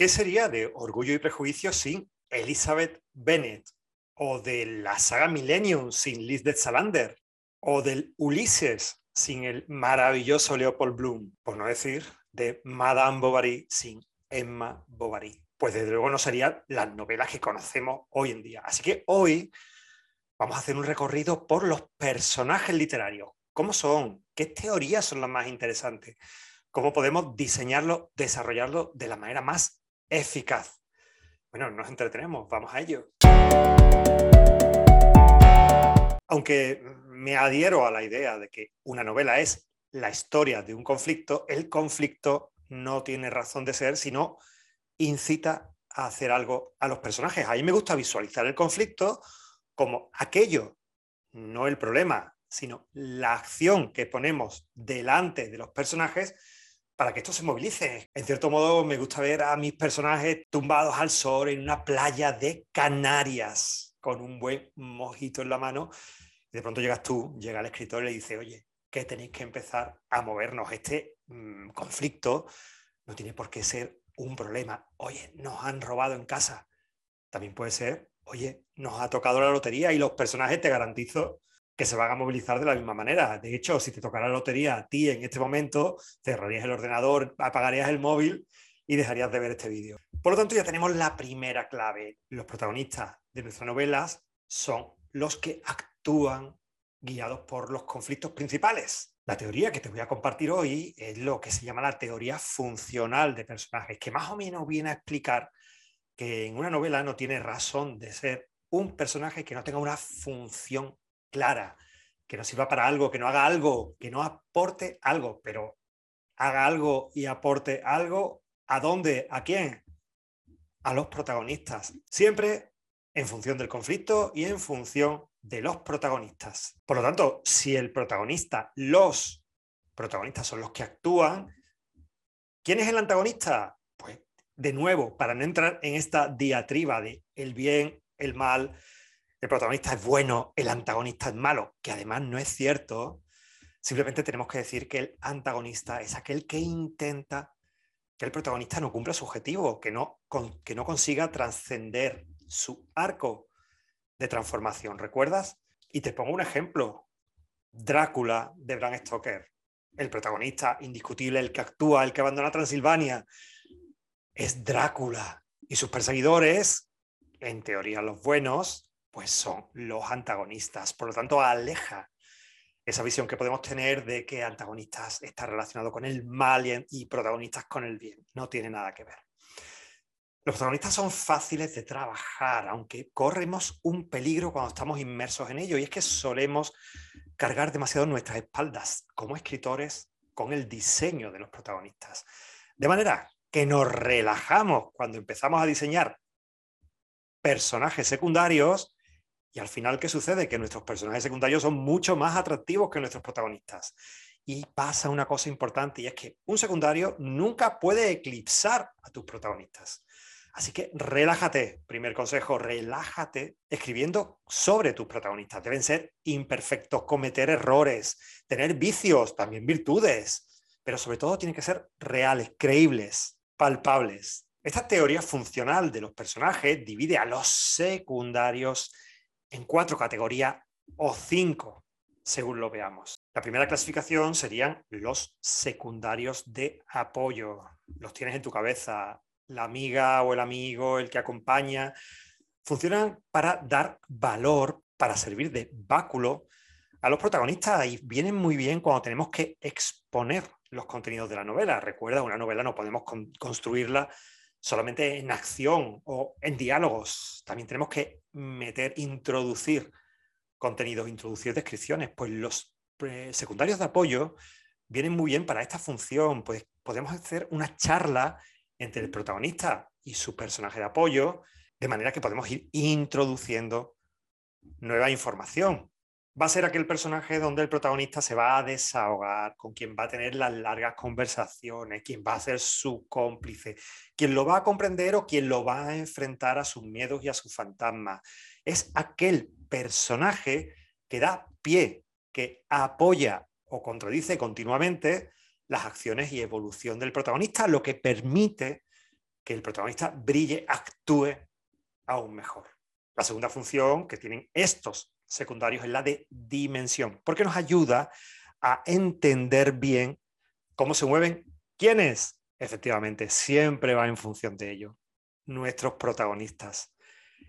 ¿Qué sería de Orgullo y Prejuicio sin Elizabeth Bennet? ¿O de la saga Millennium sin Lisbeth Salander? ¿O del Ulises sin el maravilloso Leopold Bloom? Por no decir de Madame Bovary sin Emma Bovary. Pues desde luego no serían las novelas que conocemos hoy en día. Así que hoy vamos a hacer un recorrido por los personajes literarios. ¿Cómo son? ¿Qué teorías son las más interesantes? ¿Cómo podemos diseñarlo, desarrollarlo de la manera más eficaz. Bueno, nos entretenemos, vamos a ello. Aunque me adhiero a la idea de que una novela es la historia de un conflicto, el conflicto no tiene razón de ser, sino incita a hacer algo a los personajes. A mí me gusta visualizar el conflicto como aquello, no el problema, sino la acción que ponemos delante de los personajes para que esto se movilice. En cierto modo, me gusta ver a mis personajes tumbados al sol en una playa de Canarias, con un buen mojito en la mano. Y de pronto llegas tú, llega el escritor y le dice, oye, que tenéis que empezar a movernos. Este mm, conflicto no tiene por qué ser un problema. Oye, nos han robado en casa. También puede ser, oye, nos ha tocado la lotería y los personajes te garantizo que se van a movilizar de la misma manera. De hecho, si te tocara la lotería a ti en este momento, cerrarías el ordenador, apagarías el móvil y dejarías de ver este vídeo. Por lo tanto, ya tenemos la primera clave. Los protagonistas de nuestras novelas son los que actúan guiados por los conflictos principales. La teoría que te voy a compartir hoy es lo que se llama la teoría funcional de personajes, que más o menos viene a explicar que en una novela no tiene razón de ser un personaje que no tenga una función clara, que no sirva para algo, que no haga algo, que no aporte algo, pero haga algo y aporte algo, ¿a dónde? ¿A quién? A los protagonistas. Siempre en función del conflicto y en función de los protagonistas. Por lo tanto, si el protagonista, los protagonistas son los que actúan, ¿quién es el antagonista? Pues de nuevo, para no entrar en esta diatriba de el bien, el mal, el protagonista es bueno, el antagonista es malo, que además no es cierto. Simplemente tenemos que decir que el antagonista es aquel que intenta que el protagonista no cumpla su objetivo, que no, que no consiga trascender su arco de transformación. ¿Recuerdas? Y te pongo un ejemplo. Drácula de Bram Stoker. El protagonista indiscutible, el que actúa, el que abandona Transilvania, es Drácula. Y sus perseguidores, en teoría los buenos, pues son los antagonistas. Por lo tanto, aleja esa visión que podemos tener de que antagonistas está relacionado con el mal y, protagonistas con el bien. No tiene nada que ver. Los protagonistas son fáciles de trabajar, aunque corremos un peligro cuando estamos inmersos en ello, y es que solemos cargar demasiado nuestras espaldas como escritores con el diseño de los protagonistas. De manera que nos relajamos cuando empezamos a diseñar personajes secundarios y al final, ¿qué sucede? Que nuestros personajes secundarios son mucho más atractivos que nuestros protagonistas. Y pasa una cosa importante y es que un secundario nunca puede eclipsar a tus protagonistas. Así que relájate, primer consejo, relájate escribiendo sobre tus protagonistas. Deben ser imperfectos, cometer errores, tener vicios, también virtudes, pero sobre todo tienen que ser reales, creíbles, palpables. Esta teoría funcional de los personajes divide a los secundarios en cuatro categorías o cinco, según lo veamos. La primera clasificación serían los secundarios de apoyo. Los tienes en tu cabeza, la amiga o el amigo, el que acompaña. Funcionan para dar valor, para servir de báculo a los protagonistas y vienen muy bien cuando tenemos que exponer los contenidos de la novela. Recuerda, una novela no podemos construirla solamente en acción o en diálogos. También tenemos que meter, introducir contenidos, introducir descripciones. Pues los secundarios de apoyo vienen muy bien para esta función. Pues podemos hacer una charla entre el protagonista y su personaje de apoyo, de manera que podemos ir introduciendo nueva información va a ser aquel personaje donde el protagonista se va a desahogar, con quien va a tener las largas conversaciones, quien va a ser su cómplice, quien lo va a comprender o quien lo va a enfrentar a sus miedos y a sus fantasmas. Es aquel personaje que da pie, que apoya o contradice continuamente las acciones y evolución del protagonista, lo que permite que el protagonista brille, actúe aún mejor. La segunda función que tienen estos secundarios es la de dimensión, porque nos ayuda a entender bien cómo se mueven quiénes. Efectivamente, siempre va en función de ello. Nuestros protagonistas.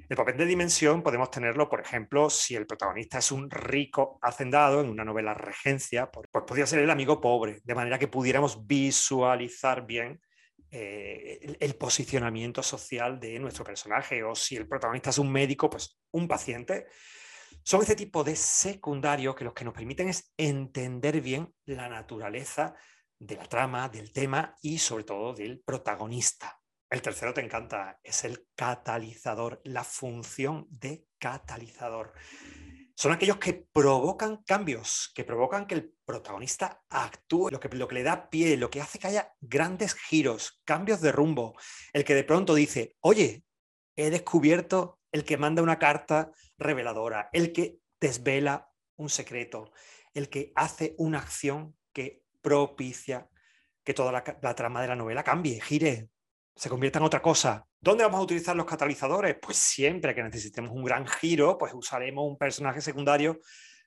El papel de dimensión podemos tenerlo, por ejemplo, si el protagonista es un rico hacendado en una novela regencia, pues podría ser el amigo pobre, de manera que pudiéramos visualizar bien eh, el, posicionamiento social de nuestro personaje, o si el protagonista es un médico, pues un paciente. Son este tipo de secundarios que los que nos permiten es entender bien la naturaleza de la trama, del tema y sobre todo del protagonista. El tercero te encanta, es el catalizador, la función de catalizador. Son aquellos que provocan cambios, que provocan que el protagonista actúe, lo que, lo que le da pie, lo que hace que haya grandes giros, cambios de rumbo. El que de pronto dice, oye, he descubierto el que manda una carta reveladora, el que desvela un secreto, el que hace una acción que propicia que toda la, trama de la novela cambie, gire, se convierta en otra cosa. ¿Dónde vamos a utilizar los catalizadores? Pues siempre que necesitemos un gran giro, pues usaremos un personaje secundario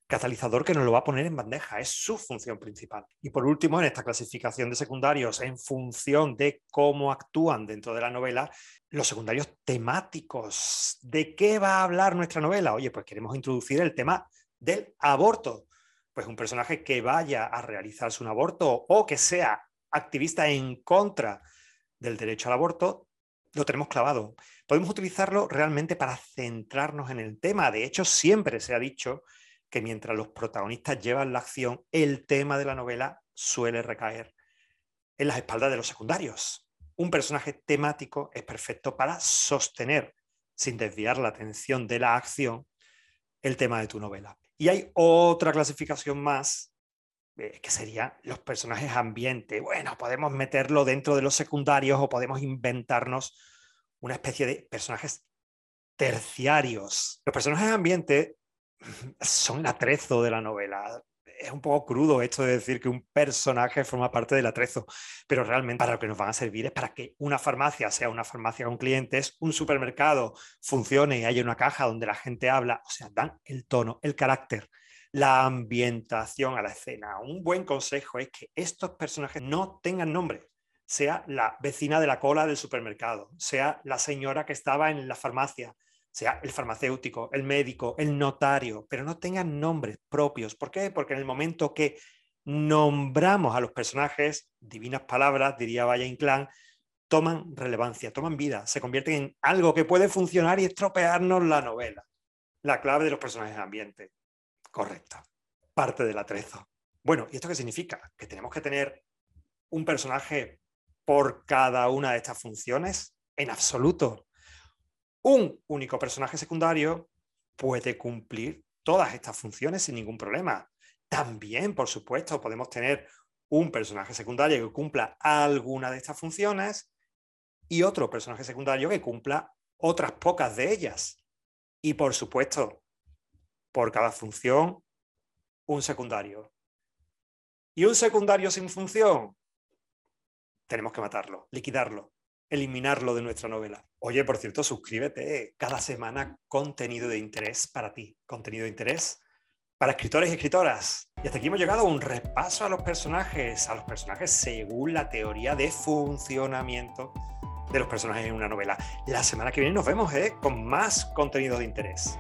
catalizador que nos lo va a poner en bandeja, es su función principal. Y por último, en esta clasificación de secundarios, en función de cómo actúan dentro de la novela, los secundarios temáticos. ¿De qué va a hablar nuestra novela? Oye, pues queremos introducir el tema del aborto. Pues un personaje que vaya a realizarse un aborto o que sea activista en contra del derecho al aborto, lo tenemos clavado. Podemos utilizarlo realmente para centrarnos en el tema. De hecho, siempre se ha dicho que mientras los protagonistas llevan la acción, el tema de la novela suele recaer en las espaldas de los secundarios. Un personaje temático es perfecto para sostener, sin desviar la atención de la acción, el tema de tu novela. Y hay otra clasificación más eh, que serían los personajes ambiente. Bueno, podemos meterlo dentro de los secundarios o podemos inventarnos una especie de personajes terciarios. Los personajes ambiente son el atrezo de la novela. Es un poco crudo esto de decir que un personaje forma parte del atrezo, pero realmente para lo que nos van a servir es para que una farmacia sea una farmacia con clientes, un supermercado funcione y haya una caja donde la gente habla, o sea, dan el tono, el carácter la ambientación a la escena. Un buen consejo es que estos personajes no tengan nombre, sea la vecina de la cola del supermercado, sea la señora que estaba en la farmacia, sea el farmacéutico, el médico, el notario, pero no tengan nombres propios. ¿Por qué? Porque en el momento que nombramos a los personajes, divinas palabras, diría Valle Inclán, toman relevancia, toman vida, se convierten en algo que puede funcionar y estropearnos la novela. La clave de los personajes de ambiente. Correcto. Parte del atrezo. Bueno, ¿y esto qué significa? Que tenemos que tener un personaje por cada una de estas funciones. En absoluto. Un único personaje secundario puede cumplir todas estas funciones sin ningún problema. También, por supuesto, podemos tener un personaje secundario que cumpla alguna de estas funciones y otro personaje secundario que cumpla otras pocas de ellas. Y por supuesto, por cada función un secundario. Y un secundario sin función, tenemos que matarlo, liquidarlo, eliminarlo de nuestra novela. Oye, por cierto, suscríbete. Cada semana contenido de interés para ti, contenido de interés para escritores y escritoras. Y hasta aquí hemos llegado a un repaso a los personajes, a los personajes según la teoría de funcionamiento de los personajes en una novela. La semana que viene nos vemos ¿eh? con más contenido de interés.